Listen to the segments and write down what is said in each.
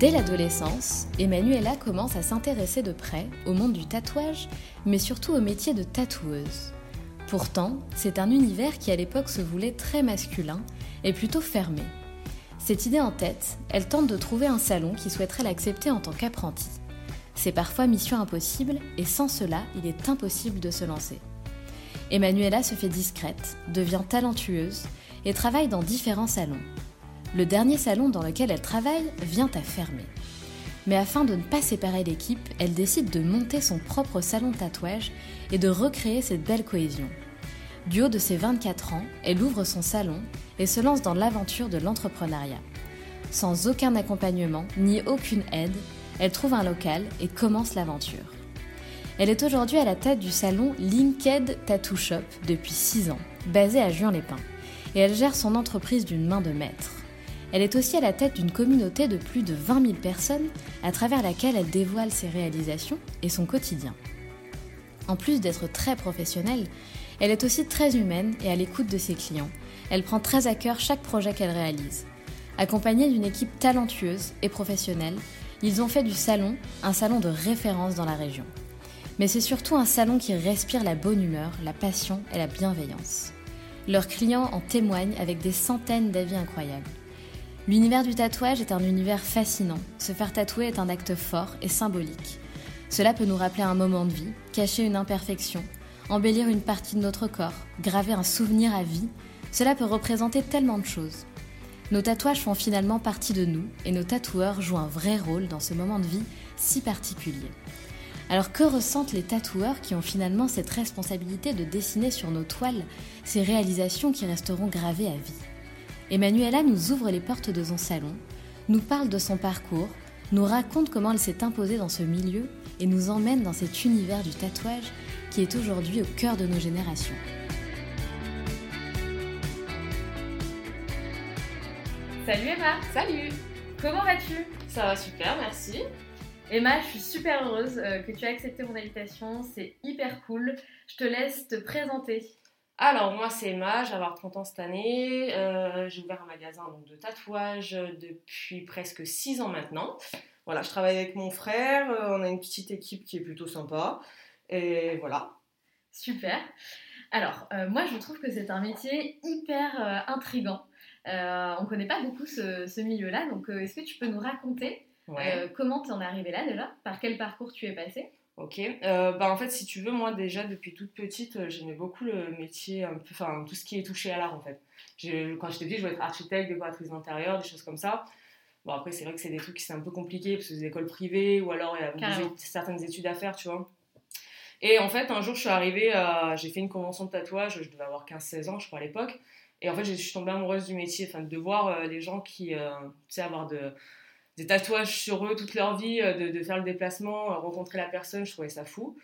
Dès l'adolescence, Emmanuela commence à s'intéresser de près au monde du tatouage, mais surtout au métier de tatoueuse. Pourtant, c'est un univers qui à l'époque se voulait très masculin et plutôt fermé. Cette idée en tête, elle tente de trouver un salon qui souhaiterait l'accepter en tant qu'apprenti. C'est parfois mission impossible et sans cela, il est impossible de se lancer. Emmanuela se fait discrète, devient talentueuse et travaille dans différents salons le dernier salon dans lequel elle travaille vient à fermer. Mais afin de ne pas séparer l'équipe, elle décide de monter son propre salon tatouage et de recréer cette belle cohésion. Du haut de ses 24 ans, elle ouvre son salon et se lance dans l'aventure de l'entrepreneuriat. Sans aucun accompagnement ni aucune aide, elle trouve un local et commence l'aventure. Elle est aujourd'hui à la tête du salon Linked Tattoo Shop depuis 6 ans, basé à Juan-les-Pins, et elle gère son entreprise d'une main de maître. Elle est aussi à la tête d'une communauté de plus de 20 000 personnes à travers laquelle elle dévoile ses réalisations et son quotidien. En plus d'être très professionnelle, elle est aussi très humaine et à l'écoute de ses clients. Elle prend très à cœur chaque projet qu'elle réalise. Accompagnée d'une équipe talentueuse et professionnelle, ils ont fait du salon un salon de référence dans la région. Mais c'est surtout un salon qui respire la bonne humeur, la passion et la bienveillance. Leurs clients en témoignent avec des centaines d'avis incroyables. L'univers du tatouage est un univers fascinant. Se faire tatouer est un acte fort et symbolique. Cela peut nous rappeler un moment de vie, cacher une imperfection, embellir une partie de notre corps, graver un souvenir à vie. Cela peut représenter tellement de choses. Nos tatouages font finalement partie de nous et nos tatoueurs jouent un vrai rôle dans ce moment de vie si particulier. Alors que ressentent les tatoueurs qui ont finalement cette responsabilité de dessiner sur nos toiles ces réalisations qui resteront gravées à vie? Emmanuela nous ouvre les portes de son salon, nous parle de son parcours, nous raconte comment elle s'est imposée dans ce milieu et nous emmène dans cet univers du tatouage qui est aujourd'hui au cœur de nos générations. Salut Emma Salut Comment vas-tu? Ça va super, merci. Emma, je suis super heureuse euh, que tu aies accepté mon invitation, c'est hyper cool. Je te laisse te présenter. Alors, moi, c'est Emma, j'ai 30 ans cette année. Euh, j'ai ouvert un magasin de tatouage depuis presque 6 ans maintenant. Voilà, je travaille avec mon frère, euh, on a une petite équipe qui est plutôt sympa. Et voilà. Super. Alors, euh, moi, je trouve que c'est un métier hyper intrigant. on ne connaît pas beaucoup ce, milieu-là, donc est-ce que tu peux nous raconter comment tu en es arrivée là déjà? Par quel parcours tu es passée? Ok. Euh, bah en fait, si tu veux, moi déjà depuis toute petite, euh, j'aimais beaucoup le métier, un peu, enfin tout ce qui est touché à l'art en fait. Quand j'étais petite, je voulais être architecte, décoratrice d'intérieur, des choses comme ça. Bon après, c'est vrai que c'est des trucs qui sont un peu compliqués parce que c'est des écoles privées ou alors il y a certaines études à faire, tu vois. Et en fait, un jour, je suis arrivée, j'ai fait une convention de tatouage, je devais avoir 15-16 ans, je crois à l'époque. Et en fait, je suis tombée amoureuse du métier, enfin de voir euh, les gens qui, tu sais, avoir de des tatouages sur eux toute leur vie, euh, de, faire le déplacement, euh, rencontrer la personne, je trouvais ça fou.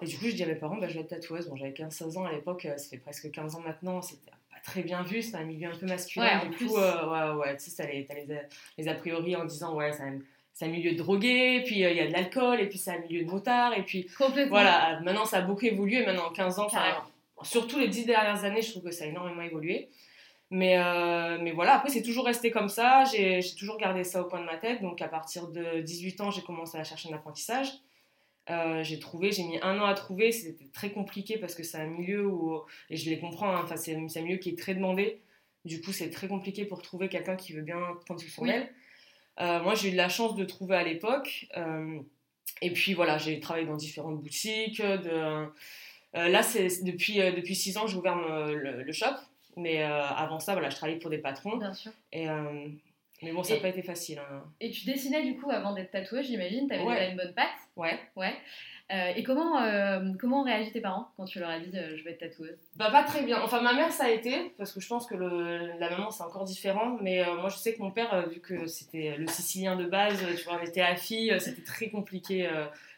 Et du coup, je dis à mes parents, bah, je vais être tatoueuse. Bon, j'avais 15-16 ans à l'époque, ça fait presque 15 ans maintenant, c'était pas très bien vu, c'était un milieu un peu masculin. du coup, ouais, ouais, tu sais, t'as les, les, les, a priori en disant, ouais, c'est un, un, milieu de drogués, puis il y a de l'alcool, et puis c'est un milieu de motards, et puis. Voilà, maintenant ça a beaucoup évolué, maintenant 15 ans, surtout les 10 dernières années, je trouve que ça a énormément évolué. Mais, euh, mais voilà, après, c'est toujours resté comme ça. J'ai toujours gardé ça au coin de ma tête. Donc, à partir de 18 ans, j'ai commencé à chercher un apprentissage. Euh, j'ai trouvé, j'ai mis un an à trouver. C'était très compliqué parce que c'est un milieu où, et je les comprends, hein, c'est un milieu qui est très demandé. Du coup, c'est très compliqué pour trouver quelqu'un qui veut bien prendre sous son aile. Euh, moi, j'ai eu de la chance de trouver à l'époque. et puis voilà, j'ai travaillé dans différentes boutiques. De, là, depuis, depuis six ans, j'ai ouvert le, shop. Mais euh, avant ça, voilà, je travaillais pour des patrons. Bien sûr. Et, euh, mais bon, ça n'a pas été facile. Hein. Et tu dessinais du coup avant d'être tatouée, j'imagine. Tu avais déjà une bonne patte. Ouais. Ouais. Euh, et comment, comment ont réagi tes parents quand tu leur as dit je vais être tatoueuse? Bah pas très bien. Enfin ma mère ça a été parce que je pense que le, la maman c'est encore différent. Mais moi je sais que mon père vu que c'était le Sicilien de base, tu vois on était à fille, c'était très compliqué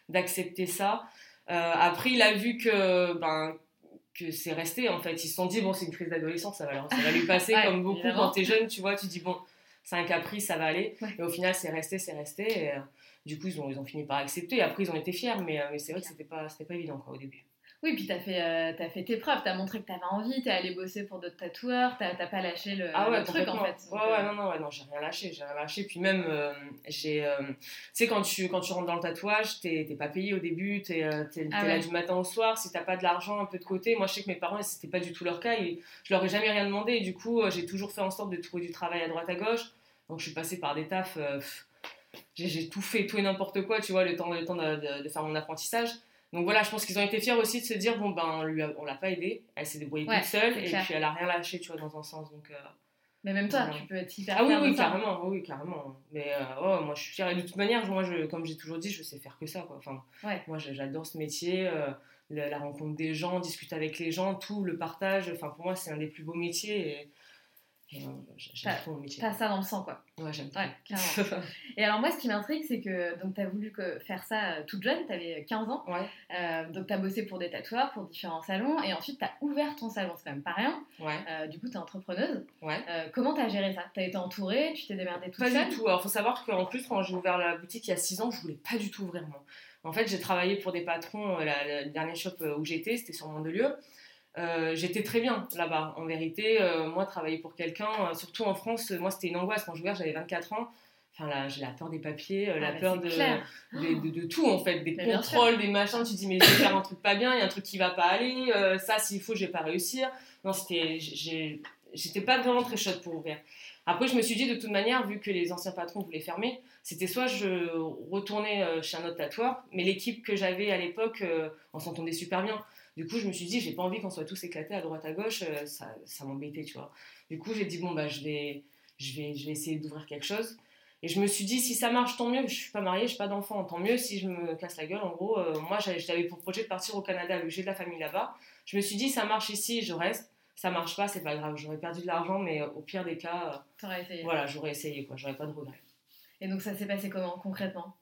d'accepter ça. après il a vu que ben que c'est resté en fait. Ils se sont dit, bon, c'est une crise d'adolescence, ça va, ça va lui passer comme beaucoup quand t'es jeune, tu vois, tu dis, bon, c'est un caprice, ça va aller. Et au final, c'est resté, c'est resté. Et, euh, du coup, ils ont, ils ont fini par accepter. Après, ils ont été fiers, mais, euh, mais c'est vrai que c'était pas, pas évident quoi, au début. Oui, puis tu as, fait, euh, as fait tes preuves, tu as montré que tu avais envie, tu es allé bosser pour d'autres tatoueurs, tu pas lâché le, ah ouais, truc en fait. ouais, ouais, euh, non, non, ouais, non j'ai rien lâché, j'ai rien lâché. Puis même, euh, j'ai. tu sais, quand tu, quand tu rentres dans le tatouage, t'es pas payé au début, tu es, ah là du matin au soir, si t'as pas de l'argent un peu de côté. Moi, je sais que mes parents, c'était pas du tout leur cas, et je leur ai jamais rien demandé, et du coup, j'ai toujours fait en sorte de trouver du travail à droite à gauche. Donc, je suis passée par des tafs. j'ai tout fait, tout et n'importe quoi, tu vois, le temps, le temps de faire mon apprentissage. Donc voilà, je pense qu'ils ont été fiers aussi de se dire bon ben on lui on l'a pas aidée, elle s'est débrouillée toute seule et puis elle a rien lâché tu vois dans un sens donc. Euh, mais même toi, tu peux être hyper Ah oui, oui, carrément, oui, carrément. Mais euh, oh, moi, je suis fière. Et de toute manière, moi, je, comme j'ai toujours dit, je sais faire que ça. Quoi. Enfin, Moi, j'adore ce métier, euh, la, rencontre des gens, discuter avec les gens, tout, le partage. Enfin, pour moi, c'est un des plus beaux métiers. Et, j'aime trop mon métier. T'as ça dans le sang, quoi. Ouais, j'aime ouais, Et alors, moi, ce qui m'intrigue, c'est que tu as voulu faire ça euh, toute jeune, tu avais 15 ans. Ouais. Euh, donc, tu as bossé pour des tatoueurs, pour différents salons, et ensuite, tu as ouvert ton salon, c'est quand même pas rien. Ouais. Euh, du coup, tu es entrepreneuse. Ouais. comment tu as géré ça? Tu as été entourée, tu t'es démerdée toute seule Pas du tout. Alors, faut savoir qu'en plus, quand j'ai ouvert la boutique il y a 6 ans, je voulais pas du tout ouvrir moi. En fait, j'ai travaillé pour des patrons, le dernier shop où j'étais, c'était sur Mandelieu. Euh, j'étais très bien là-bas. En vérité, euh, moi, travailler pour quelqu'un, euh, surtout en France, moi, c'était une angoisse. Quand je ouvert, j'avais 24 ans. Enfin, là, j'ai la peur des papiers, la ah, peur de, de, de, tout, en fait, des contrôles, des machins. Tu te dis, mais je vais faire un truc pas bien, il y a un truc qui va pas aller, ça, s'il faut, je vais pas réussir. Non, c'était. J'étais pas vraiment très chaude pour ouvrir. Après, je me suis dit, de toute manière, vu que les anciens patrons voulaient fermer, c'était soit je retournais chez un autre tatoueur, mais l'équipe que j'avais à l'époque, on s'entendait super bien. Du coup, je me suis dit, j'ai pas envie qu'on soit tous éclatés à droite à gauche, euh, ça, ça m'embêtait, tu vois. Du coup, j'ai dit, bon, bah, je vais, je vais, je vais essayer d'ouvrir quelque chose. Et je me suis dit, si ça marche, tant mieux. Je suis pas mariée, je suis pas d'enfant, tant mieux si je me casse la gueule. En gros, euh, moi, j'avais pour projet de partir au Canada, vu que j'ai de la famille là-bas. Je me suis dit, ça marche ici, je reste. Ça marche pas, c'est pas grave. J'aurais perdu de l'argent, mais au pire des cas, essayé. voilà, j'aurais essayé, quoi. J'aurais pas de regrets. Et donc, ça s'est passé comment, concrètement?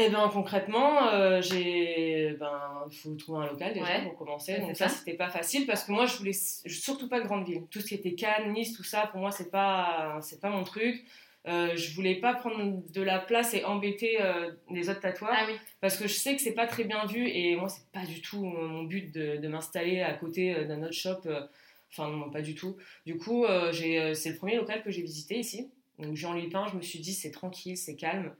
Eh bien, concrètement, euh, j'ai, ben, il faut trouver un local déjà pour commencer. Donc ça, c'était pas facile parce que moi, je voulais surtout pas de grande ville. Tout ce qui était Cannes, Nice, tout ça, pour moi, c'est pas, c'est pas mon truc. Euh, je voulais pas prendre de la place et embêter euh, les autres tatoueurs ah parce que je sais que c'est pas très bien vu et moi c'est pas du tout mon but de, de m'installer à côté d'un autre shop enfin non pas du tout du coup c'est le premier local que j'ai visité ici donc Jean Lupin je me suis dit c'est tranquille c'est calme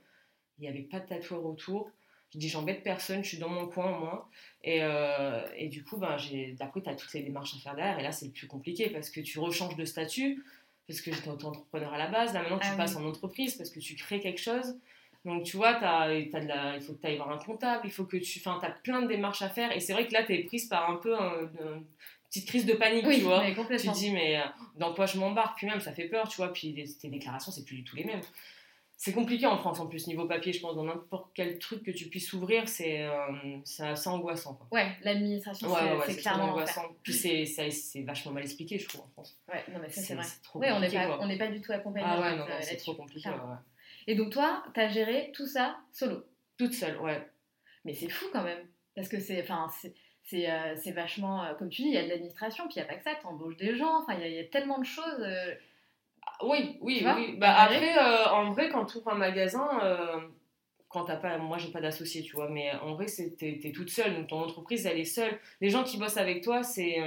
il n'y avait pas de tatoueur autour. Je dis, j'embête personne, je suis dans mon coin au moins. Et, euh, et du coup, ben, d'après, tu as toutes les démarches à faire derrière. Et là, c'est le plus compliqué parce que tu rechanges de statut, parce que j'étais auto-entrepreneur à la base. Là, maintenant, tu ah passes en entreprise parce que tu crées quelque chose. Donc, tu vois, as, as de la, il faut que tu ailles voir un comptable, il faut que tu. Enfin, tu as plein de démarches à faire. Et c'est vrai que là, tu es prise par un peu une petite crise de panique, tu vois. Tu te dis, mais euh, dans quoi je m'embarque Puis même, ça fait peur, tu vois. Puis tes déclarations, c'est plus du tout les mêmes c'est compliqué en France en plus niveau papier je pense dans n'importe quel truc que tu puisses ouvrir c'est euh, assez angoissant quoi. ouais l'administration c'est clairement angoissant. Puis c'est vachement mal expliqué je trouve en France. Ouais non mais ça c'est vrai. ouais, on n'est pas on n'est pas du tout accompagné ah ouais non, non c'est trop compliqué et donc toi tu as géré tout ça solo? Toute seule ouais. Mais c'est fou quand même. Parce que c'est, enfin, c'est, euh, vachement, euh, comme tu dis, il y a de l'administration, puis il n'y a pas que ça, tu embauches des gens, enfin, il y, a tellement de choses. Oui, oui, oui. Bah, après, en vrai, quand tu ouvres un magasin, quand t'as pas, moi j'ai pas d'associé, tu vois, mais en vrai, t'es es toute seule, donc ton entreprise elle est seule. Les gens qui bossent avec toi, c'est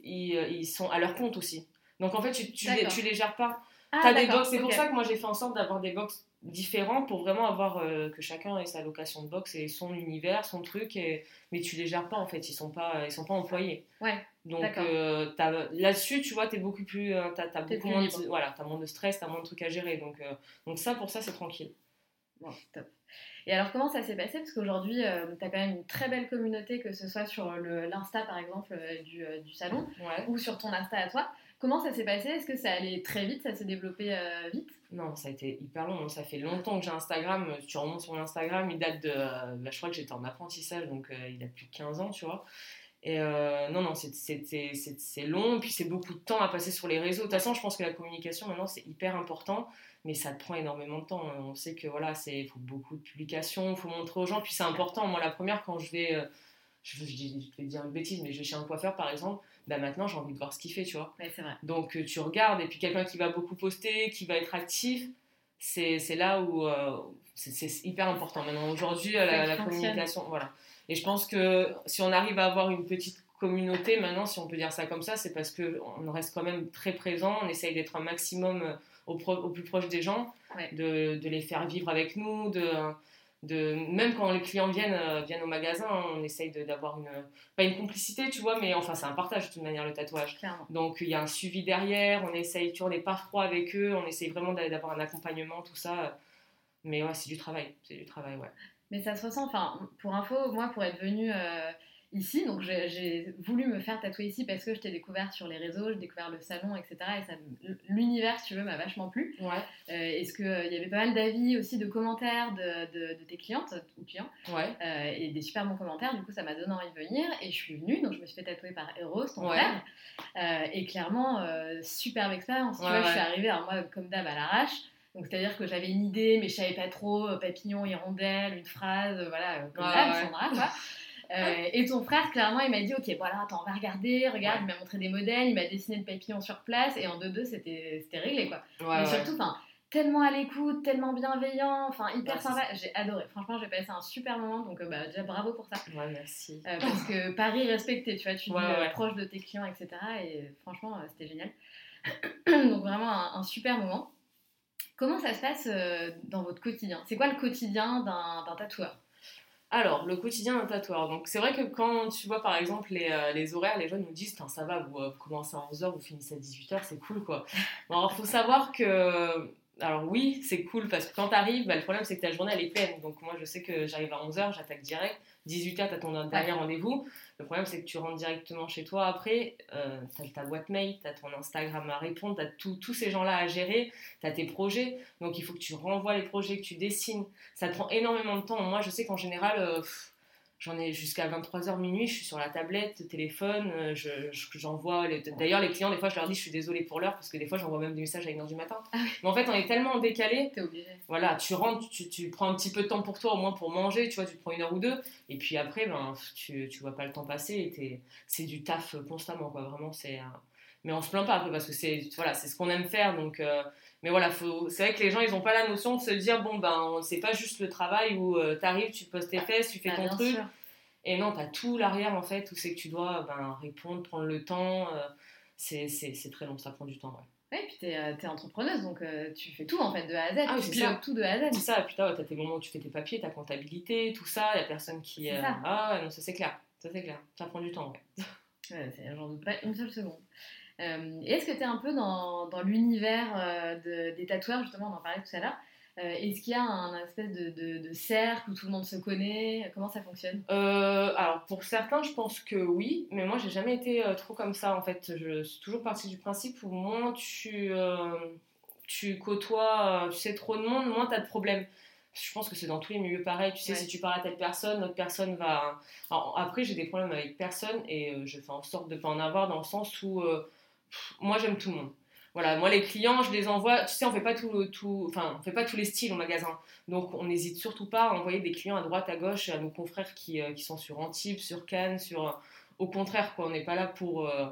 ils, ils, sont à leur compte aussi. Donc en fait, tu, tu, les, tu les gères pas. Ah, des box, c'est pour ça que moi j'ai fait en sorte d'avoir des box différents pour vraiment avoir euh, que chacun ait sa location de box et son univers, son truc, et... mais tu les gères pas en fait, ils sont pas, ils sont pas employés. Ouais. Donc euh, là-dessus, tu vois, tu es beaucoup plus, euh, t'as, as beaucoup moins, de, voilà, as moins de stress, tu as moins de trucs à gérer. Donc, donc ça, pour ça, c'est tranquille. Bon, top. Et alors, comment ça s'est passé? Parce qu'aujourd'hui, tu as quand même une très belle communauté, que ce soit sur l'Insta, par exemple, du, du salon, ou sur ton Insta à toi. Comment ça s'est passé? Est-ce que ça allait très vite? Ça s'est développé euh, vite? Non, ça a été hyper long. Ça fait longtemps que j'ai Instagram. Tu remontes sur Instagram, il date de. Euh, bah, je crois que j'étais en apprentissage, donc euh, il a plus de 15 ans, tu vois. Et non, non, c'est long, puis c'est beaucoup de temps à passer sur les réseaux. De toute façon, je pense que la communication, maintenant, c'est hyper important, mais ça te prend énormément de temps. On sait que voilà, il faut beaucoup de publications, il faut montrer aux gens, puis c'est important. Moi, la première, quand je vais. Je, je, vais dire une bêtise, mais je vais chez un coiffeur, par exemple bah maintenant j'ai envie de voir ce qu'il fait, tu vois. Ouais, c'est vrai. Donc euh, tu regardes, et puis quelqu'un qui va beaucoup poster, qui va être actif, c'est là où euh, c'est hyper important. Maintenant, aujourd'hui, la, la communication, voilà. Et je pense que si on arrive à avoir une petite communauté, maintenant, si on peut dire ça comme ça, c'est parce qu'on reste quand même très présent, on essaye d'être un maximum euh, au, au, plus proche des gens, de, de, les faire vivre avec nous, de de même quand les clients viennent, euh, viennent au magasin, on essaye d'avoir une pas une complicité, tu vois, mais enfin c'est un partage de toute manière le tatouage. Donc il y a un suivi derrière, on essaye, on n'est pas froid avec eux, on essaye vraiment d'avoir un accompagnement, tout ça. Mais ouais, c'est du travail, c'est du travail, ouais. Mais ça se ressent, enfin, pour info, moi, pour être venue euh, ici. Donc j'ai voulu me faire tatouer ici parce que je t'ai découvert sur les réseaux, j'ai découvert le salon, etc. Et l'univers, si tu veux, m'a vachement plu. Ouais. Euh, Est-ce qu'il euh, il y avait pas mal d'avis aussi, de commentaires de, de, tes clientes ou clients ouais. Euh, et des super bons commentaires. Du coup, ça m'a donné envie de venir et je suis venue. Donc je me suis fait tatouer par Eros, ton frère. Euh, et clairement, superbe expérience. tu vois, je suis arrivée, alors moi, comme d'hab, à l'arrache. Donc, c'est-à-dire que j'avais une idée, mais je savais pas trop, papillon, hirondelle, une phrase, voilà, comme d'hab, Sandra, quoi. Euh, et ton frère, clairement, il m'a dit Ok, voilà, attends, on va regarder. Regarde, il m'a montré des modèles, il m'a dessiné le papillon sur place. Et en 2-2, c'était réglé, quoi. Mais surtout, enfin tellement à l'écoute, tellement bienveillant, enfin hyper sympa. J'ai adoré. Franchement, j'ai passé un super moment, donc euh, bah, déjà bravo pour ça. Ouais, merci. Euh, parce que Paris respecté, tu vois, tu es proche de tes clients, etc. Et franchement, c'était génial. donc vraiment un, super moment. Comment ça se passe dans votre quotidien? C'est quoi le quotidien d'un tatoueur? Alors, le quotidien d'un tatoueur. Donc, c'est vrai que quand tu vois par exemple les, euh, horaires, les gens nous disent ça va, vous, euh, commencez à 11h, vous finissez à 18h, c'est cool quoi. Bon, alors, faut savoir que. Alors, oui, c'est cool parce que quand tu arrives, bah, le problème c'est que ta journée elle est pleine. Donc, moi je sais que j'arrive à 11h, j'attaque direct. 18h, tu as ton dernier rendez-vous. Le problème, c'est que tu rentres directement chez toi après. Euh, tu as ta boîte mail, tu as ton Instagram à répondre, tu as tous ces gens-là à gérer, tu as tes projets. Donc, il faut que tu renvoies les projets, que tu dessines. Ça prend énormément de temps. Moi, je sais qu'en général, euh, J'en ai jusqu'à 23h minuit, je suis sur la tablette, téléphone, euh, j'envoie. D'ailleurs, les clients, des fois, je leur dis je suis désolée pour l'heure parce que des fois, j'envoie même des messages à 1h du matin. Ah Mais en fait, on est tellement décalé. T'es obligé. Voilà, tu rentres, tu, tu, prends un petit peu de temps pour toi, au moins pour manger, tu vois, tu te prends une heure ou deux. Et puis après, ben, tu, tu vois pas le temps passer et c'est du taf constamment, quoi. Vraiment, c'est. Mais on se plaint pas après parce que c'est voilà, ce qu'on aime faire. Donc. Euh, mais voilà, c'est vrai que les gens, ils n'ont pas la notion de se dire, bon, ben, c'est pas juste le travail où euh, tu arrives, tu poses tes fesses, tu fais bah, ton truc. Et non, tu as tout l'arrière, en fait, où c'est que tu dois ben, répondre, prendre le temps. Euh, c'est très long, ça prend du temps, ouais. Oui, puis tu es, euh, entrepreneuse, donc tu fais tout en fait de A à Z. Ah, tu pilotes tout de A à Z. C'est ça, et puis tu as tes moments où tu fais tes papiers, ta comptabilité, tout ça, il n'y a personne qui. Ah, non, ça c'est clair, ça c'est clair, ça prend du temps, ouais. ouais J'en doute pas une seule seconde. Euh, est-ce que tu es un peu dans, dans l'univers euh, des tatoueurs, justement, on en parlait tout à l'heure euh, Est-ce qu'il y a un espèce de, de, cercle où tout le monde se connaît? Comment ça fonctionne? Alors, pour certains, je pense que oui, mais moi, j'ai jamais été trop comme ça. En fait, je suis toujours partie du principe où moins tu, tu côtoies, tu sais, trop de monde, moins tu as de problèmes je pense que c'est dans tous les milieux pareil. Tu sais, si tu parles à telle personne, l'autre personne va. après, j'ai des problèmes avec personne et je fais en sorte de ne pas en avoir dans le sens où moi j'aime tout le monde. voilà, moi les clients, je les envoie. Tu sais, on fait pas tout, tout, enfin, on fait pas tous les styles au magasin, donc on n'hésite surtout pas à envoyer des clients à droite, à gauche, à nos confrères qui, euh, qui sont sur Antibes, sur Cannes, sur. Au contraire, quoi, on n'est pas là pour. Euh,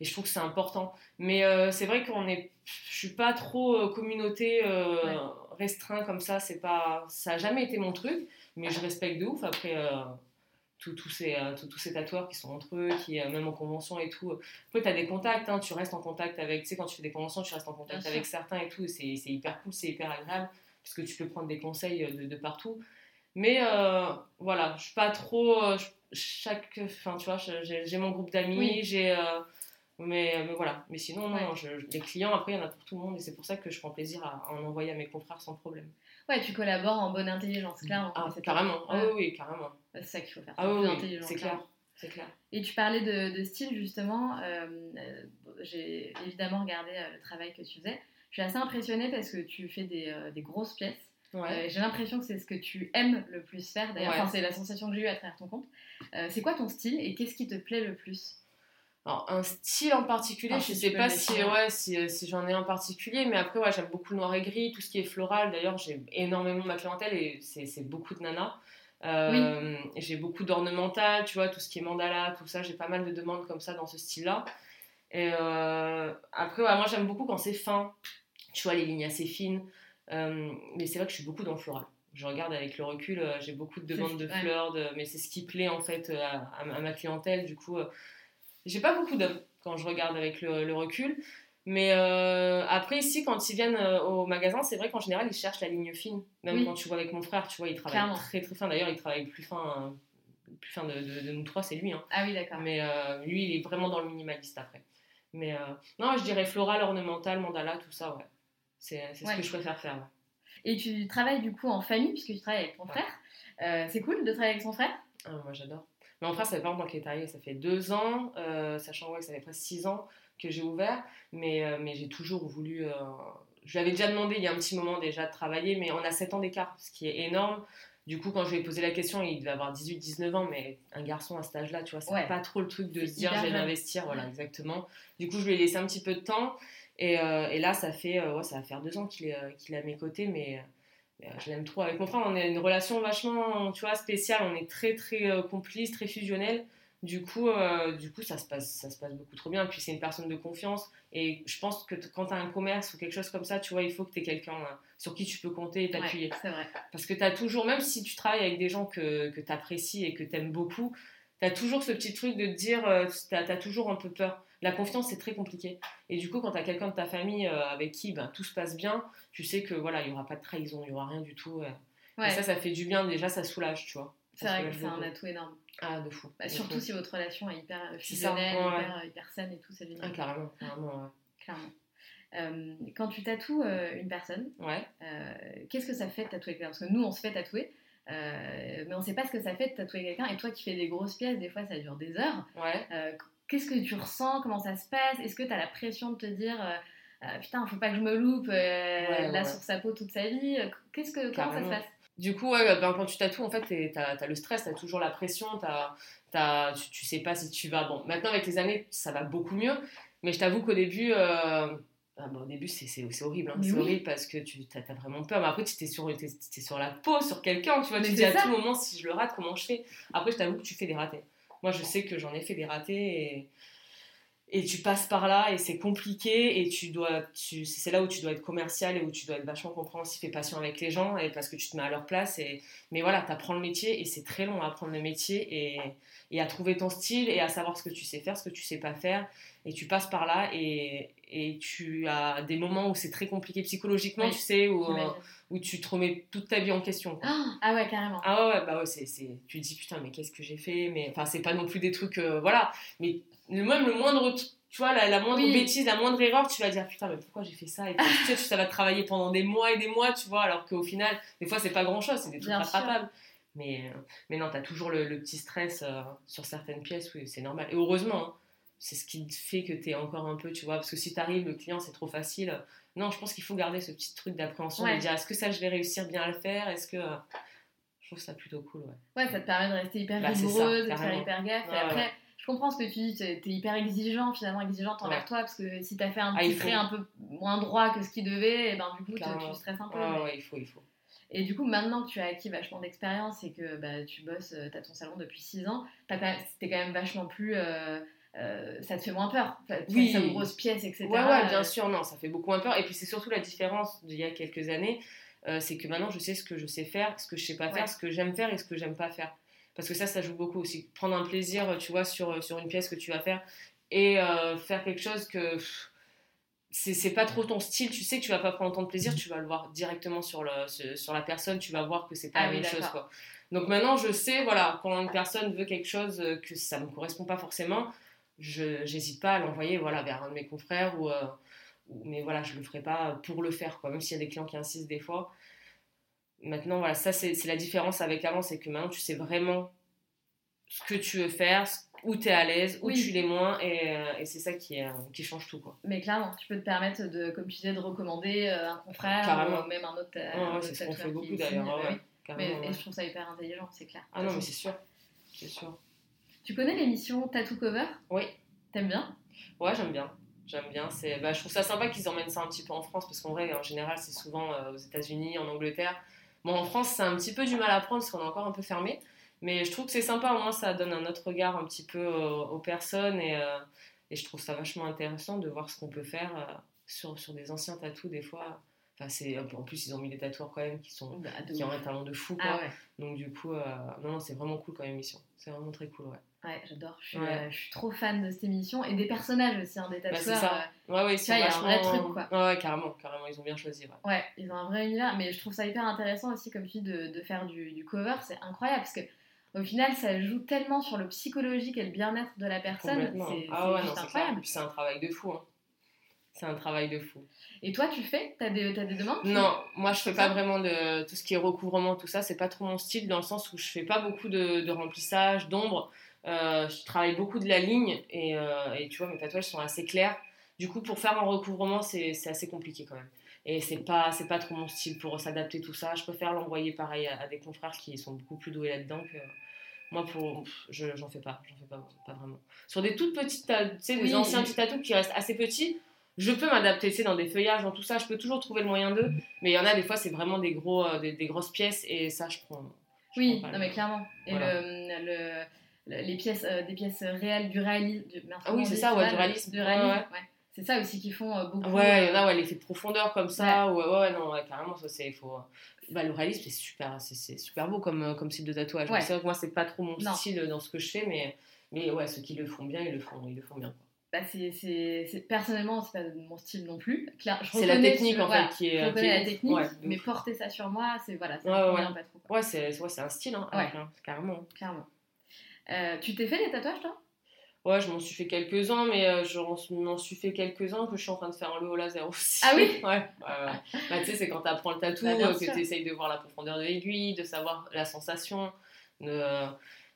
et je trouve que c'est important. Mais euh, c'est vrai qu'on est, je suis pas trop communauté restreint comme ça. C'est pas, ça a jamais été mon truc, mais je respecte de ouf. Après tous ces, euh, tous ces tatoueurs qui sont entre eux, qui, euh, même en convention et tout. Après, tu as des contacts, hein, tu restes en contact avec, tu sais, quand tu fais des conventions, tu restes en contact avec certains et tout, c'est hyper cool, c'est hyper agréable, parce que tu peux prendre des conseils euh, de, partout. Mais voilà, je suis pas trop. chaque. Enfin, tu vois, j'ai mon groupe d'amis, j'ai. Mais, mais, voilà, mais sinon, non, les clients, après, il y en a pour tout le monde, et c'est pour ça que je prends plaisir à en envoyer à mes confrères sans problème. Ouais, tu collabores en bonne intelligence, clairement. Ah, carrément. Ah oui, oui, carrément. C'est ça qu'il faut faire. Ah oui, c'est clair. C'est clair. Et tu parlais de, style, justement. Euh, euh, j'ai évidemment regardé euh, le travail que tu faisais. Je suis assez impressionnée parce que tu fais des, des grosses pièces. Ouais. j'ai l'impression que c'est ce que tu aimes le plus faire. D'ailleurs, c'est la sensation que j'ai eue à travers ton compte. c'est quoi ton style et qu'est-ce qui te plaît le plus? Alors, un style en particulier, je sais pas si, ouais, si, si j'en ai un particulier, mais après, ouais, j'aime beaucoup le noir et gris, tout ce qui est floral. D'ailleurs, j'ai énormément ma clientèle et c'est beaucoup de nanas. Euh, j'ai beaucoup d'ornemental, tu vois, tout ce qui est mandala, tout ça. J'ai pas mal de demandes comme ça dans ce style-là. Et euh, après, ouais, moi, j'aime beaucoup quand c'est fin, tu vois, les lignes assez fines. Euh, mais c'est vrai que je suis beaucoup dans le floral. Je regarde avec le recul, j'ai beaucoup de demandes de fleurs, de... mais c'est ce qui plaît en fait à, à ma clientèle. Du coup, j'ai pas beaucoup d'hommes quand je regarde avec le, recul. Mais euh, après, ici, quand ils viennent euh, au magasin, c'est vrai qu'en général, ils cherchent la ligne fine. Même quand tu vois avec mon frère, tu vois, il travaille très très fin. D'ailleurs, il travaille plus fin, plus fin de, nous trois, c'est lui. Hein. Ah oui, d'accord. Mais euh, lui, il est vraiment dans le minimaliste après. Mais non, je dirais floral, ornemental, mandala, tout ça, ouais. C'est ce que je préfère faire. Et tu travailles du coup en famille, puisque tu travailles avec ton frère. c'est cool de travailler avec son frère? Ah, Moi, j'adore. Mais en France, ça fait pas longtemps qu'il est arrivé, ça fait deux ans, euh, sachant que ça fait presque six ans que j'ai ouvert, mais, euh, mais j'ai toujours voulu. Euh, je lui avais déjà demandé il y a un petit moment déjà de travailler, mais on a sept ans d'écart, ce qui est énorme. Du coup, quand je lui ai posé la question, il devait avoir 18-19 ans, mais un garçon à cet âge-là, tu vois, c'est pas trop le truc de se dire je vais m'investir, voilà, exactement. Du coup, je lui ai laissé un petit peu de temps, et, et là, ça fait, ouais, ça va faire deux ans qu'il est, est à mes côtés, mais je l'aime trop. Avec mon frère, on a une relation vachement, tu vois, spéciale. On est très, très euh, complices, très fusionnels. Du coup, euh, du coup ça, se passe, ça se passe beaucoup trop bien. Puis c'est une personne de confiance. Et je pense que quand tu as un commerce ou quelque chose comme ça, tu vois, il faut que tu aies quelqu'un sur qui tu peux compter et t'appuyer. Parce que tu as toujours, même si tu travailles avec des gens que, que tu apprécies et que tu aimes beaucoup, tu as toujours ce petit truc de te dire, tu as, toujours un peu peur. La confiance, c'est très compliqué. Et du coup, quand tu as quelqu'un de ta famille avec qui ben, tout se passe bien, tu sais que voilà, il n'y aura pas de trahison, il n'y aura rien du tout. Et ça, ça fait du bien, déjà, ça soulage, tu vois. C'est vrai que c'est un atout énorme. Ah, de fou. Bah, surtout si votre relation est hyper fusionnelle, hyper, hyper, saine et tout, c'est génial. Ah, carrément, Clairement. Euh, quand tu tatoues euh, une personne, ouais. Euh, qu'est-ce que ça fait de tatouer quelqu'un? Parce que nous, on se fait tatouer, mais on ne sait pas ce que ça fait de tatouer quelqu'un. Et toi qui fais des grosses pièces, des fois, ça dure des heures. Ouais. qu'est-ce que tu ressens Comment ça se passe? Est-ce que tu as la pression de te dire euh, putain, faut pas que je me loupe euh, là sur sa peau toute sa vie? Qu'est-ce que, comment ça se passe? Du coup, ouais, ben, quand tu tatoues, en fait, tu as, le stress, tu as toujours la pression, as, as, tu, tu, sais pas si tu vas. Bon, maintenant, avec les années, ça va beaucoup mieux, mais je t'avoue qu'au début, euh, ah, au début, c'est horrible. Hein. C'est horrible parce que tu as, vraiment peur. Mais après, tu es sur, es, sur la peau, sur quelqu'un, tu vois. tu dis à tout moment, si je le rate, comment je fais? Après, je t'avoue que tu fais des ratés. Moi, je sais que j'en ai fait des ratés et tu passes par là et c'est compliqué et tu dois tu, c'est là où tu dois être commercial et où tu dois être vachement compréhensif et patient avec les gens et parce que tu te mets à leur place et mais voilà tu apprends le métier et c'est très long à apprendre le métier et, et, à trouver ton style et à savoir ce que tu sais faire ce que tu sais pas faire et tu passes par là et, et tu as des moments où c'est très compliqué psychologiquement tu sais où, où tu te remets toute ta vie en question ah ouais carrément. Ah ouais bah ouais c'est, tu te dis putain mais qu'est-ce que j'ai fait mais enfin c'est pas non plus des trucs euh, voilà mais même le moindre tu vois la, moindre bêtise la moindre erreur tu vas dire putain mais pourquoi j'ai fait ça et tu sais, ça va travailler pendant des mois et des mois tu vois alors qu'au final des fois c'est pas grand chose c'est des trucs rattrapables. mais, euh, mais non t'as toujours le, petit stress euh, sur certaines pièces oui c'est normal. Et heureusement hein, c'est ce qui fait que t'es encore un peu tu vois parce que si t'arrives le client c'est trop facile non je pense qu'il faut garder ce petit truc d'appréhension et dire est-ce que ça je vais réussir bien à le faire? Est-ce que je trouve ça plutôt cool ouais. Ouais ça te permet de rester hyper bah, rigoureuse de faire hyper gaffe et après je comprends ce que tu dis, tu es, hyper exigeant, finalement exigeante envers toi, parce que si tu as fait un ah, petit trait un peu moins droit que ce qui devait, et eh ben du coup, tu stresses un peu. Ouais, il faut, il faut. Et du coup, maintenant que tu as acquis vachement d'expérience et que bah, tu bosses, tu as ton salon depuis 6 ans, c'était quand même vachement plus. Euh, euh, ça te fait moins peur. oui. Ça, grosse pièce, etc. Ouais, ouais, bien sûr, non, ça fait beaucoup moins peur. Et puis c'est surtout la différence d'il y a quelques années, euh, c'est que maintenant je sais ce que je sais faire, ce que je sais pas faire, ce que j'aime faire et ce que j'aime pas faire. Parce que ça, ça joue beaucoup aussi. Prendre un plaisir, tu vois, sur, sur une pièce que tu vas faire et euh, faire quelque chose que c'est pas trop ton style, tu sais que tu vas pas prendre tant de plaisir, tu vas le voir directement sur, le, sur la personne, tu vas voir que c'est pas ah la même chose. Quoi. Donc maintenant, je sais, voilà, quand une personne veut quelque chose que ça me correspond pas forcément, je n'hésite pas à l'envoyer voilà, vers un de mes confrères ou, euh, mais voilà, je le ferai pas pour le faire, quoi, même s'il y a des clients qui insistent des fois. Maintenant, voilà, ça c'est la différence avec avant, c'est que maintenant tu sais vraiment ce que tu veux faire, où tu es à l'aise, où tu l'es moins, et, euh, et c'est ça qui, qui change tout. Quoi. Mais clairement, tu peux te permettre, de, comme tu disais, de recommander euh, un confrère ou même un autre. Ouais, c'est ce qu'on fait beaucoup d'ailleurs. mais, et je trouve ça hyper intelligent, c'est clair. Ah non, mais c'est sûr. C'est sûr. Tu connais l'émission Tattoo Cover? Oui. T'aimes bien? Ouais, j'aime bien. J'aime bien. Bah, je trouve ça sympa qu'ils emmènent ça un petit peu en France parce qu'en vrai, en général, c'est souvent euh, aux États-Unis, en Angleterre. Bon, en France, c'est un petit peu du mal à prendre parce qu'on est encore un peu fermé. Mais je trouve que c'est sympa, au moins ça donne un autre regard un petit peu euh, aux, personnes et, euh, et, je trouve ça vachement intéressant de voir ce qu'on peut faire sur, sur des anciens tatous des fois. Enfin, c'est, en plus, ils ont mis des tatoueurs quand même qui, sont, bah, qui ont un talent de fou. Ah quoi. Donc du coup, non, non, c'est vraiment cool comme émission. C'est vraiment très cool, ouais. Ouais, j'adore. Je, euh, je, suis trop fan de cette émission et des personnages aussi, hein, des bah, tatoueurs. ça. Euh, ouais, ouais, il y a un vrai truc, quoi. Ouais, carrément, carrément, ils ont bien choisi. Ouais. ouais. ils ont un vrai univers, mais je trouve ça hyper intéressant aussi, comme tu dis, de, de faire du, du cover. C'est incroyable parce que au final, ça joue tellement sur le psychologique et le bien-être de la personne. C'est ah ouais, incroyable. C'est un travail de fou. Hein. C'est un travail de fou. Et toi, tu fais? T'as des, as des demandes? Non, moi je fais pas vraiment de tout ce qui est recouvrement, tout ça. C'est pas trop mon style dans le sens où je fais pas beaucoup de, de remplissage, d'ombre. Euh, je travaille beaucoup de la ligne et, euh, et, tu vois, mes tatouages sont assez clairs. Du coup, pour faire un recouvrement, c'est assez compliqué quand même. Et c'est pas, pas trop mon style pour s'adapter tout ça. Je préfère l'envoyer pareil à, des confrères qui sont beaucoup plus doués là-dedans que moi pour je j'en fais pas j'en fais pas, pas vraiment sur des toutes petites tu sais des anciens petits tatous qui restent assez petits je peux m'adapter sais dans des feuillages dans tout ça je peux toujours trouver le moyen d'eux mais il y en a des fois c'est vraiment des gros euh, des, grosses pièces et ça je prends oui non mais clairement et le les pièces, euh, des pièces réelles, du réalisme. ah oui, c'est ça, ouais, du réalisme. Du réalisme ouais. C'est ça aussi qui font euh, beaucoup. Ouais, il y en a, ouais, l'effet de profondeur comme ça. Ouais, ouais, non, carrément, ça c'est. Faut... Bah, le réalisme, c'est super, c'est, super beau comme, euh, comme style de tatouage. C'est vrai que moi, c'est pas trop mon style dans ce que je fais, mais, mais ouais, ceux qui le font bien, ils le font, ils le font bien. Bah, c'est, c'est, personnellement, c'est pas mon style non plus. c'est la technique en fait qui est. Je reconnais la technique, mais porter ça sur moi, c'est voilà, ça ouais, pas trop. Ouais, c'est, un style, hein, carrément. Clairement. Euh, tu t'es fait des tatouages, toi? Ouais, je m'en suis fait quelques-uns, mais euh, je m'en suis fait quelques-uns que je suis en train de faire un laser aussi. Ah oui Ouais. bah, tu sais, c'est quand tu apprends le tatou, bah, euh, que tu essayes de voir la profondeur de l'aiguille, de savoir la sensation.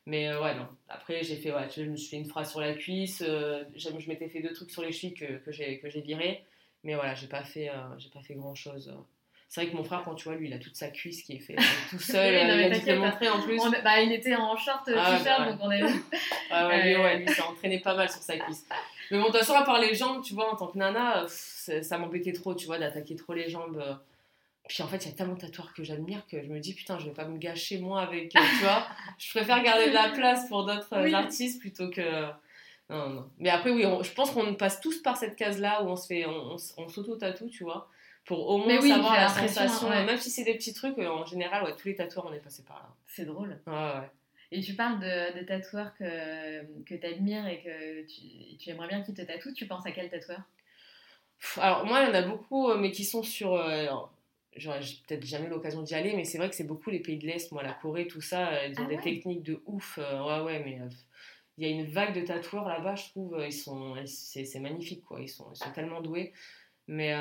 Mais ouais, non. Après, j'ai fait, ouais, je me suis fait une phrase sur la cuisse. je m'étais fait deux trucs sur les chevilles que, que j'ai viré. Mais voilà, j'ai pas fait, j'ai pas fait grand chose. C'est vrai que mon frère, quand tu vois, lui, il a toute sa cuisse qui est faite tout seul. il a dû montrer en plus. bah, il était en short ah, t-shirt, bah, donc on est. ah ouais, lui, ouais, lui, s'est entraîné pas mal sur sa cuisse. Mais bon, de toute façon, à part les jambes, tu vois, en tant que nana, ça m'embêtait trop, tu vois, d'attaquer trop les jambes. Puis en fait, il y a tellement de tatoueurs que j'admire que je me dis, putain, je vais pas me gâcher moi avec, tu vois. je préfère garder de la place pour d'autres artistes plutôt que. Non, non. Mais après, oui, je pense qu'on passe tous par cette case-là où on se fait, on, on s'auto-tatoue, tu vois pour au moins savoir la sensation. Même si c'est des petits trucs, euh, en général, ouais, tous les tatoueurs, on est passé par là. C'est drôle. Ouais, ouais. Et tu parles de, de tatoueurs que, que tu admires et que tu, tu aimerais bien qu'ils te tatouent. Tu penses à quel tatoueur? Alors, moi, il y en a beaucoup, euh, mais qui sont sur. Euh, J'aurais peut-être jamais l'occasion d'y aller, mais c'est vrai que c'est beaucoup les pays de l'Est, moi, la Corée, tout ça. Ils ont ah des techniques de ouf. ouais, ouais, mais. il y a une vague de tatoueurs là-bas, je trouve, ils sont, c'est, magnifique, quoi. Ils sont, ils sont tellement doués. Mais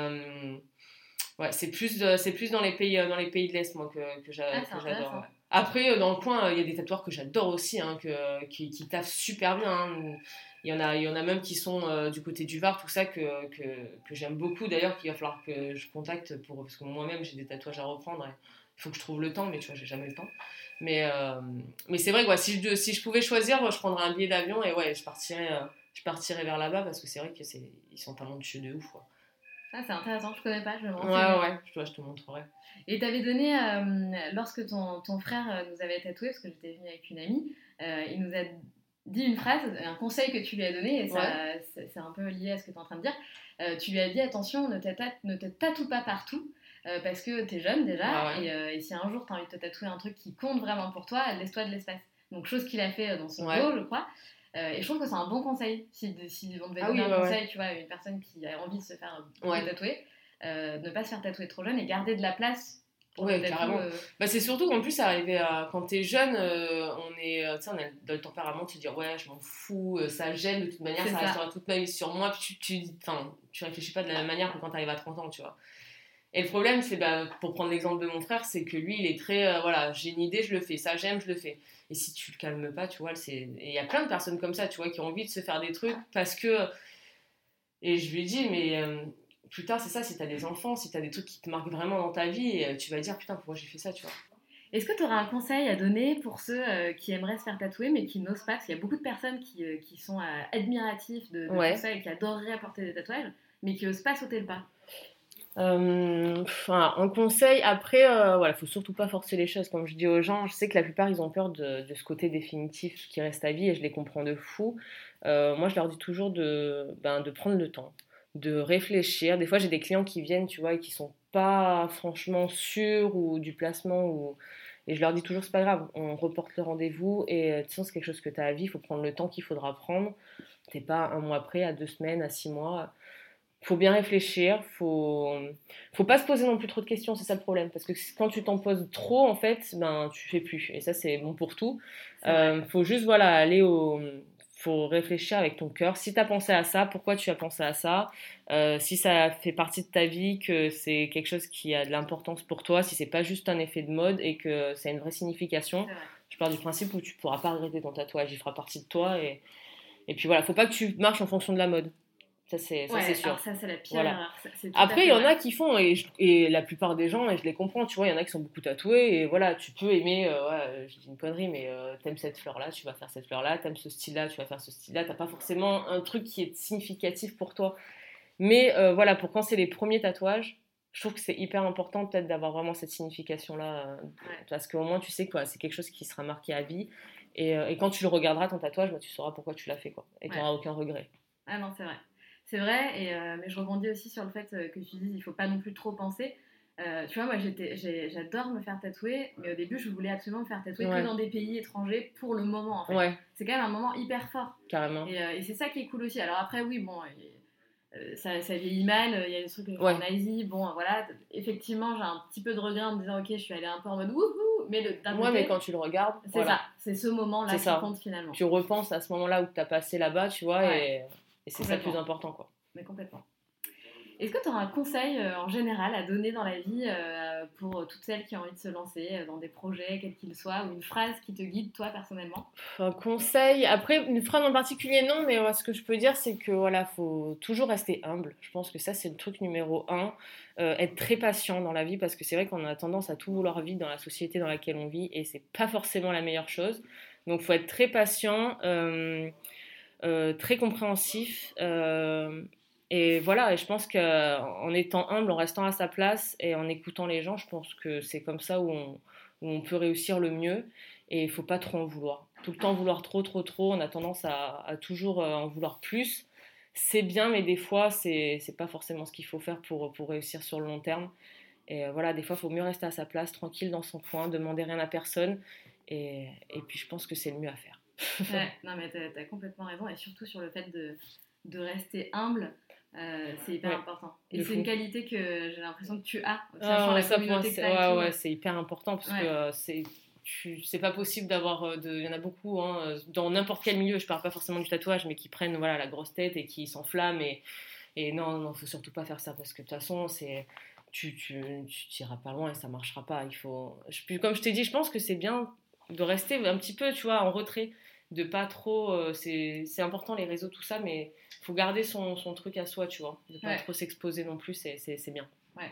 Ouais, c'est plus, c'est plus dans les pays, euh, dans les pays de l'Est, moi, que, que ah, j'adore. Après, euh, dans le coin, il y a des tatoueurs que j'adore aussi, hein, que, qui, qui taffent super bien. Hein. Il, y en a, il y en a même qui sont euh, du côté du Var, tout ça, que, que, que j'aime beaucoup. D'ailleurs, qu'il va falloir que je contacte, pour, parce que moi-même, j'ai des tatouages à reprendre. il faut que je trouve le temps, mais tu vois, j'ai jamais le temps. Mais, mais c'est vrai, quoi, si, je, si je pouvais choisir, je prendrais un billet d'avion et ouais, je partirais, je partirais vers là-bas parce que c'est vrai qu'ils sont talentueux de ouf. Ah, c'est intéressant, je connais pas, je me Ouais, ouais, je, je te montrerai. Et tu avais donné, lorsque ton, ton, frère nous avait tatoué, parce que j'étais venue avec une amie, il nous a dit une phrase, un conseil que tu lui as donné, et ça, c'est un peu lié à ce que tu es en train de dire. Euh, tu lui as dit attention, ne, ne te tatoue pas partout. Euh, parce que tu es jeune déjà, ah euh, et, si un jour tu as envie de te tatouer un truc qui compte vraiment pour toi, laisse-toi de l'espace. Donc, chose qu'il a fait dans son dos, je crois. Et je trouve que c'est un bon conseil. Si, si on devait ah donner un conseil, tu vois, à une personne qui a envie de se faire tatouer, ne pas se faire tatouer trop jeune et garder de la place oui, carrément. Euh, bah, c'est surtout qu'en plus, arrivé à... quand t'es jeune, euh, on est, euh, on a dans le tempérament, tu te dis, ouais, je m'en fous, ça gêne, de toute manière, ça, restera toute ma vie sur moi, puis tu, tu, tu réfléchis pas de la même manière que quand t'arrives à 30 ans, tu vois. Et le problème, c'est, bah, pour prendre l'exemple de mon frère, c'est que lui, il est très, voilà, j'ai une idée, je le fais, ça j'aime, je le fais. Et si tu le calmes pas, tu vois, c'est. il y a plein de personnes comme ça, tu vois, qui ont envie de se faire des trucs parce que. Et je lui dis, mais plus tard, c'est ça, si tu as des enfants, si tu as des trucs qui te marquent vraiment dans ta vie, euh, tu vas dire putain, pourquoi j'ai fait ça, tu vois. Est-ce que tu aurais un conseil à donner pour ceux euh, qui aimeraient se faire tatouer mais qui n'osent pas? Parce qu'il y a beaucoup de personnes qui, euh, qui sont admiratifs de, tout ça et qui adoreraient apporter des tatouages, mais qui n'osent pas sauter le pas. Enfin, un conseil, après, voilà, faut surtout pas forcer les choses. Comme je dis aux gens, je sais que la plupart ils ont peur de, ce côté définitif qui reste à vie et je les comprends de fou. moi, je leur dis toujours de, ben, de prendre le temps de réfléchir. Des fois, j'ai des clients qui viennent, tu vois, et qui sont pas franchement sûrs ou du placement ou et je leur dis toujours c'est pas grave, on reporte le rendez-vous et euh, de c'est quelque chose que tu as à vie, il faut prendre le temps qu'il faudra prendre. T'es pas un mois près, à deux semaines, à six mois. Faut bien réfléchir, faut faut pas se poser non plus trop de questions, c'est ça le problème parce que quand tu t'en poses trop en fait, ben tu fais plus et ça c'est bon pour tout. Euh, faut juste voilà aller au faut réfléchir avec ton cœur. Si tu as pensé à ça, pourquoi tu as pensé à ça? Euh, Si ça fait partie de ta vie, que c'est quelque chose qui a de l'importance pour toi, si c'est pas juste un effet de mode et que c'est une vraie signification, je pars du principe où tu pourras pas regretter ton tatouage, il fera partie de toi. Et, et puis voilà, faut pas que tu marches en fonction de la mode. Ça, c'est sûr. ça, c'est la pire. Après, il y en a qui font, et, et, la plupart des gens, et je les comprends, tu vois, il y en a qui sont beaucoup tatoués, et voilà, tu peux aimer, euh, ouais, je dis une connerie, mais euh, t'aimes cette fleur-là, tu vas faire cette fleur-là, t'aimes ce style-là, tu vas faire ce style-là, t'as pas forcément un truc qui est significatif pour toi. Mais euh, voilà, pour quand c'est les premiers tatouages, je trouve que c'est hyper important peut-être d'avoir vraiment cette signification-là, parce qu'au moins tu sais que c'est quelque chose qui sera marqué à vie, et, et, quand tu le regarderas ton tatouage, bah, tu sauras pourquoi tu l'as fait, quoi, et tu n'auras aucun regret. Ah non, c'est vrai. C'est vrai, et, euh, mais je rebondis aussi sur le fait euh, que tu dis il faut pas non plus trop penser. Euh, tu vois, moi j'adore me faire tatouer, mais au début je voulais absolument me faire tatouer que dans des pays étrangers pour le moment en fait. C'est quand même un moment hyper fort. Carrément. Et, c'est ça qui est cool aussi. Alors après, oui, bon, ça, ça, vieillit mal, il y a des trucs en Asie, bon voilà, effectivement j'ai un petit peu de regret en me disant ok, je suis allée un peu en mode wouhou, mais d'un Ouais, mais quand tu le regardes, c'est ça, c'est ce moment-là qui compte finalement. Tu repenses à ce moment-là où tu as passé là-bas, tu vois, et et c'est ça le plus important, quoi. Mais complètement. Est-ce que tu auras un conseil euh, en général à donner dans la vie euh, pour toutes celles qui ont envie de se lancer euh, dans des projets, quels qu'ils soient, ou une phrase qui te guide toi personnellement? Un conseil, après une phrase en particulier non, mais ce que je peux dire c'est que voilà, faut toujours rester humble. Je pense que ça c'est le truc numéro un, être très patient dans la vie parce que c'est vrai qu'on a tendance à tout vouloir vite dans la société dans laquelle on vit et c'est pas forcément la meilleure chose. Donc faut être très patient. Euh, très compréhensif. Euh, et voilà, et je pense qu'en étant humble, en restant à sa place et en écoutant les gens, je pense que c'est comme ça où on, peut réussir le mieux. Et il faut pas trop en vouloir. Tout le temps vouloir trop, trop, trop, on a tendance à, toujours euh, en vouloir plus. C'est bien, mais des fois, c'est n'est pas forcément ce qu'il faut faire pour, réussir sur le long terme. Et voilà, des fois, il faut mieux rester à sa place, tranquille dans son coin, demander rien à personne. Et puis, je pense que c'est le mieux à faire. ouais, non, mais tu as, complètement raison, et surtout sur le fait de, de rester humble. Euh, c'est hyper important. Et c'est une qualité que j'ai l'impression que tu as, ah, la communauté Ouais, ouais, c'est hyper important parce que euh, c'est c'est pas possible d'avoir euh, de il y en a beaucoup hein, dans n'importe quel milieu je parle pas forcément du tatouage mais qui prennent voilà la grosse tête et qui s'enflamment et, et non non faut surtout pas faire ça parce que de toute façon c'est tu tu t'iras pas loin et ça marchera pas il faut je, comme je t'ai dit je pense que c'est bien de rester un petit peu tu vois en retrait de pas trop. Euh, c'est important les réseaux, tout ça, mais il faut garder son, son, truc à soi, tu vois. De pas trop s'exposer non plus, c'est bien. Ouais,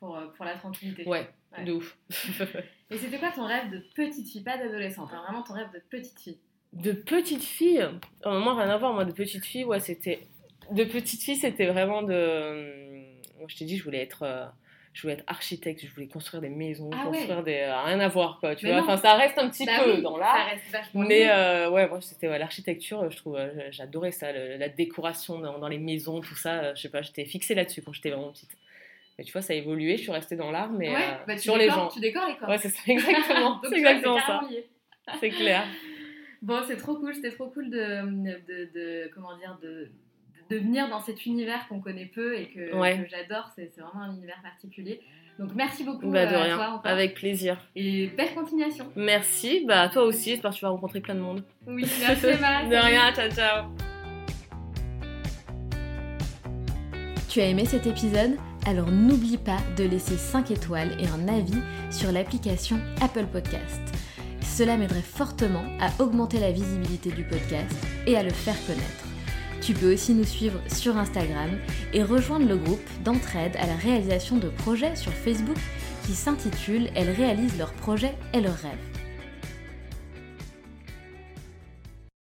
pour, euh, pour, la tranquillité. Ouais, de ouf. Et c'était quoi ton rêve de petite fille, pas d'adolescente, hein, vraiment ton rêve de petite fille De petite fille? Au moment, rien à voir, moi, de petite fille, ouais, c'était. De petite fille, c'était vraiment de. Moi, je t'ai dit, je voulais être. Euh, Je voulais être architecte, je voulais construire des maisons, Ah construire des. euh, Rien à voir, quoi, tu Mais vois. Enfin, ça reste un petit Bah peu oui, dans Ça l'art. reste vachement Mais euh, ouais, moi c'était ouais, l'architecture, je trouve, euh, j'adorais ça, le- la décoration dans, dans les maisons, tout ça. euh, Je sais pas, j'étais fixée là-dessus quand j'étais vraiment petite. Mais tu vois, ça a évolué, je suis restée dans l'art, mais ouais, euh, bah, sur les gens. Tu décores les corps. Ouais, c'est ça, exactement. C'est exactement ça. C'est clair. Bon, c'est trop cool, c'était trop cool de, de, de- comment dire, de, de venir dans cet univers qu'on connaît peu et que, Ouais. que j'adore. C'est vraiment un univers particulier. Donc merci beaucoup Bah, de euh, à toi encore. avec plaisir. Et belle continuation. Merci, bah toi aussi, j'espère que tu vas rencontrer plein de monde. Oui, merci Emma. de rien, ciao ciao. Tu as aimé cet épisode? Alors n'oublie pas de laisser 5 étoiles et un avis sur l'application Apple Podcast. Cela m'aiderait fortement à augmenter la visibilité du podcast et à le faire connaître. Tu peux aussi nous suivre sur Instagram et rejoindre le groupe d'entraide à la réalisation de projets sur Facebook qui s'intitule Elles réalisent leurs projets et leurs rêves.